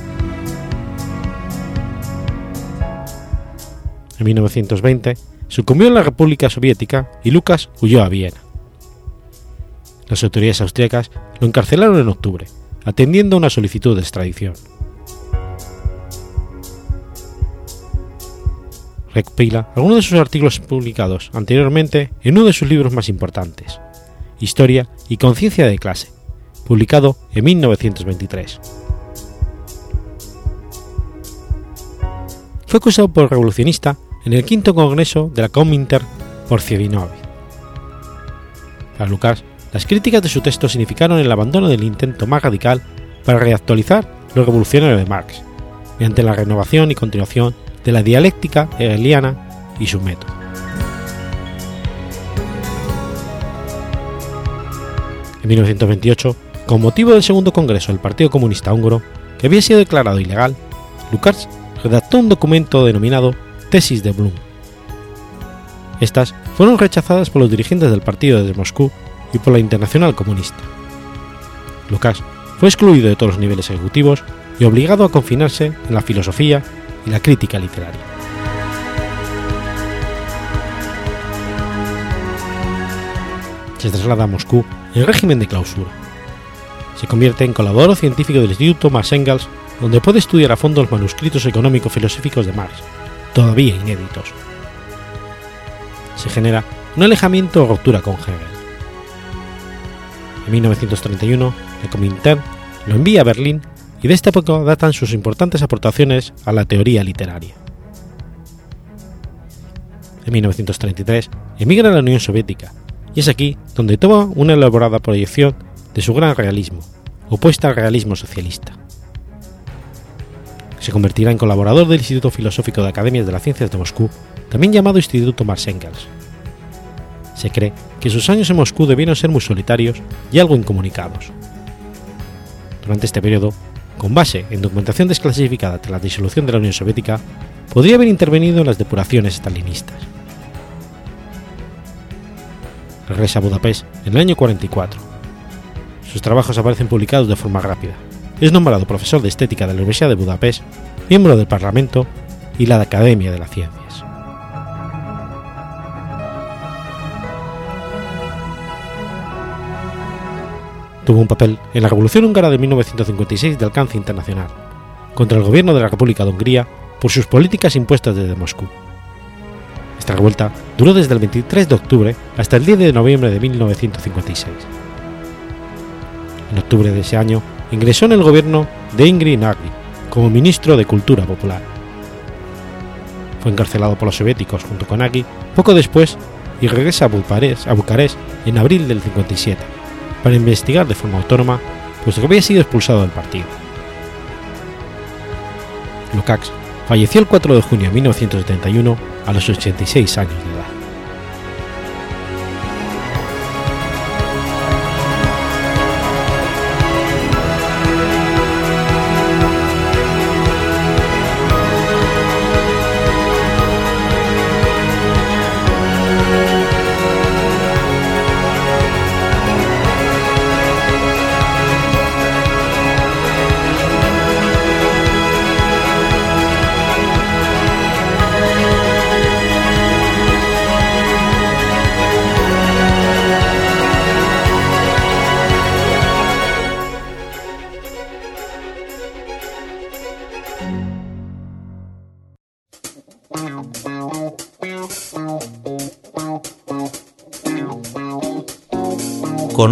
En 1920 sucumbió en la República Soviética y Lucas huyó a Viena. Las autoridades austríacas lo encarcelaron en octubre, atendiendo a una solicitud de extradición. Recopila algunos de sus artículos publicados anteriormente en uno de sus libros más importantes, Historia y Conciencia de Clase, publicado en 1923. Fue acusado por revolucionista en el quinto congreso de la Cominter por Zievinov. Para Lucas, las críticas de su texto significaron el abandono del intento más radical para reactualizar lo revolucionario de Marx, mediante la renovación y continuación de la dialéctica hegeliana y su método. En 1928, con motivo del segundo congreso del Partido Comunista Húngaro, que había sido declarado ilegal, Lukács redactó un documento denominado Tesis de Blum. Estas fueron rechazadas por los dirigentes del partido de Moscú y por la Internacional Comunista. Lukács fue excluido de todos los niveles ejecutivos y obligado a confinarse en la filosofía y la crítica literaria. Se traslada a Moscú en régimen de clausura. Se convierte en colaborador científico del Instituto Marx Engels, donde puede estudiar a fondo los manuscritos económico-filosóficos de Marx, todavía inéditos. Se genera un alejamiento o ruptura con Hegel. En 1931, el Comintern lo envía a Berlín y de esta época datan sus importantes aportaciones a la teoría literaria. En 1933 emigra a la Unión Soviética y es aquí donde toma una elaborada proyección de su gran realismo, opuesta al realismo socialista. Se convertirá en colaborador del Instituto Filosófico de Academias de las Ciencias de Moscú, también llamado Instituto Marx Engels. Se cree que sus años en Moscú debieron ser muy solitarios y algo incomunicados. Durante este periodo con base en documentación desclasificada tras la disolución de la Unión Soviética, podría haber intervenido en las depuraciones stalinistas. Regresa a Budapest en el año 44. Sus trabajos aparecen publicados de forma rápida. Es nombrado profesor de estética de la Universidad de Budapest, miembro del Parlamento y la Academia de la Ciencia. Tuvo un papel en la Revolución Húngara de 1956 de alcance internacional, contra el gobierno de la República de Hungría por sus políticas impuestas desde Moscú. Esta revuelta duró desde el 23 de octubre hasta el 10 de noviembre de 1956. En octubre de ese año ingresó en el gobierno de Ingrid Nagy como ministro de Cultura Popular. Fue encarcelado por los soviéticos junto con Nagy poco después y regresa a Bucarest, a Bucarest en abril del 57 para investigar de forma autónoma, puesto que había sido expulsado del partido. Lukács falleció el 4 de junio de 1971 a los 86 años de edad.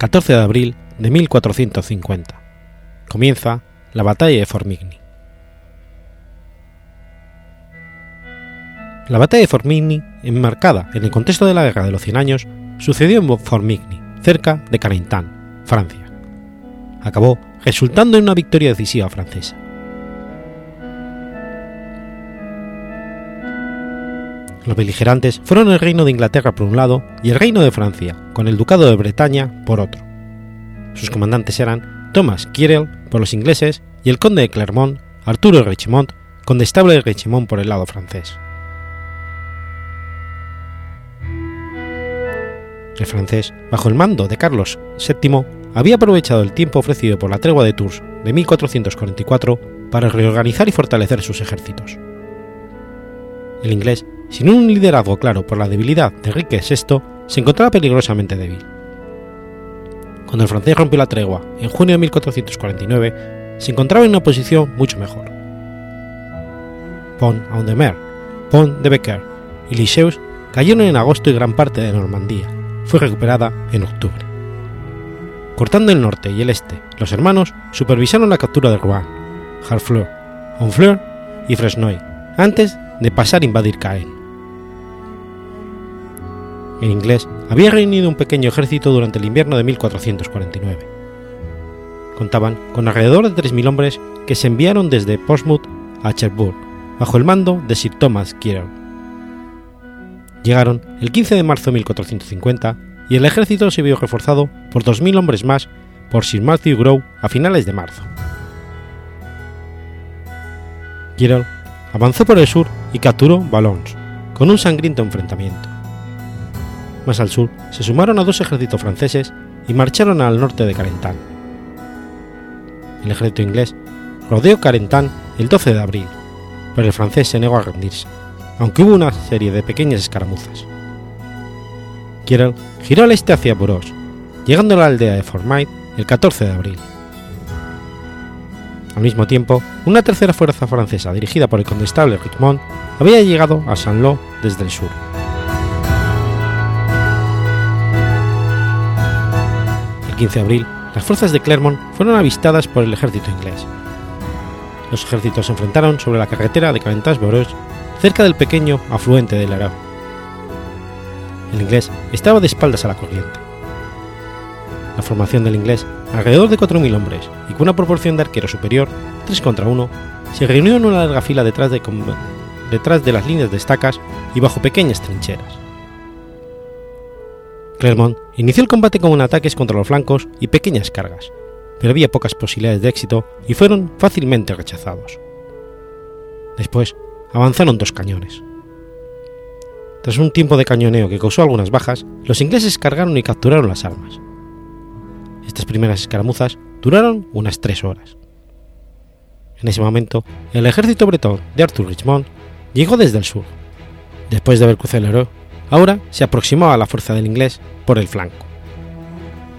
...14 de abril de 1450... ...comienza la batalla de Formigny. La batalla de Formigny, enmarcada en el contexto de la Guerra de los Cien Años, sucedió en Formigny, cerca de Carentan, Francia. Acabó resultando en una victoria decisiva francesa. Los beligerantes fueron el Reino de Inglaterra por un lado y el Reino de Francia, con el Ducado de Bretaña, por otro. Sus comandantes eran Thomas Kirel por los ingleses y el Conde de Clermont, Arturo de Richemont, condestable de Richemont por el lado francés. El francés, bajo el mando de Carlos VII, había aprovechado el tiempo ofrecido por la tregua de Tours de 1444 para reorganizar y fortalecer sus ejércitos. El inglés, sin un liderazgo claro por la debilidad de Enrique VI, se encontraba peligrosamente débil. Cuando el francés rompió la tregua en junio de 1449, se encontraba en una posición mucho mejor. Pont-Audemer, Pont de Becker y Licheus cayeron en agosto y gran parte de Normandía fue recuperada en octubre. Cortando el norte y el este, los hermanos supervisaron la captura de Rouen, Harfleur, Honfleur y Fresnoy, antes de pasar a invadir Caen. En inglés había reunido un pequeño ejército durante el invierno de 1449. Contaban con alrededor de 3.000 hombres que se enviaron desde Portsmouth a Cherbourg, bajo el mando de Sir Thomas Kirel. Llegaron el 15 de marzo de 1450 y el ejército se vio reforzado por 2.000 hombres más por Sir Matthew Grove a finales de marzo. Kirel avanzó por el sur y capturó Valons, con un sangriento enfrentamiento. Más al sur se sumaron a dos ejércitos franceses y marcharon al norte de Carentan. El ejército inglés rodeó Carentan el 12 de abril, pero el francés se negó a rendirse, aunque hubo una serie de pequeñas escaramuzas. Kirel giró al este hacia Boros, llegando a la aldea de Formait el 14 de abril. Al mismo tiempo, una tercera fuerza francesa dirigida por el condestable Richmond había llegado a Saint-Lô desde el sur. 15 de abril, las fuerzas de Clermont fueron avistadas por el ejército inglés. Los ejércitos se enfrentaron sobre la carretera de Caventas-Boros, cerca del pequeño afluente del Arau. El inglés estaba de espaldas a la corriente. La formación del inglés, alrededor de 4.000 hombres y con una proporción de arquero superior, 3 contra 1, se reunió en una larga fila detrás de, detrás de las líneas de estacas y bajo pequeñas trincheras. Clermont inició el combate con ataques contra los flancos y pequeñas cargas, pero había pocas posibilidades de éxito y fueron fácilmente rechazados. Después avanzaron dos cañones. Tras un tiempo de cañoneo que causó algunas bajas, los ingleses cargaron y capturaron las armas. Estas primeras escaramuzas duraron unas tres horas. En ese momento, el ejército bretón de Arthur Richmond llegó desde el sur. Después de haber cruzado el ahora se aproximaba a la fuerza del inglés por el flanco.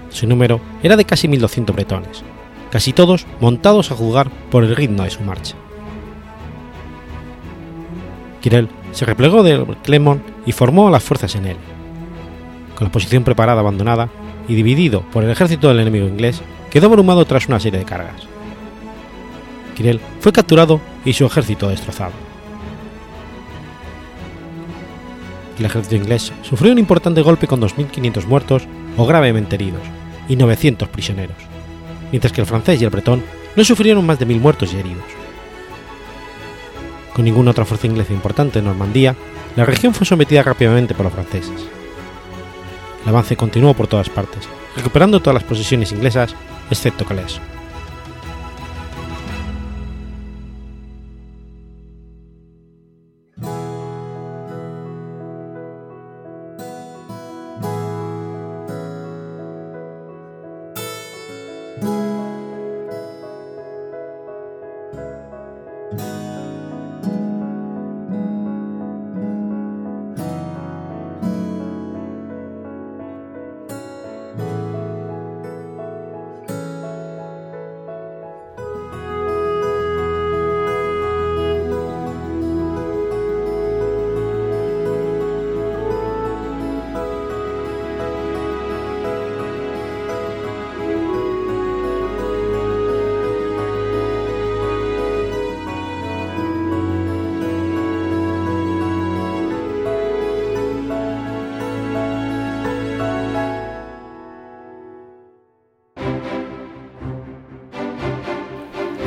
Su número era de casi 1.200 bretones, casi todos montados a jugar por el ritmo de su marcha. Kirel se replegó de Clermont y formó a las fuerzas en él. Con la posición preparada abandonada y dividido por el ejército del enemigo inglés, quedó abrumado tras una serie de cargas. Kirel fue capturado y su ejército destrozado. El ejército inglés sufrió un importante golpe con 2.500 muertos o gravemente heridos y 900 prisioneros, mientras que el francés y el bretón no sufrieron más de 1.000 muertos y heridos. Con ninguna otra fuerza inglesa importante en Normandía, la región fue sometida rápidamente por los franceses. El avance continuó por todas partes, recuperando todas las posesiones inglesas, excepto Calais.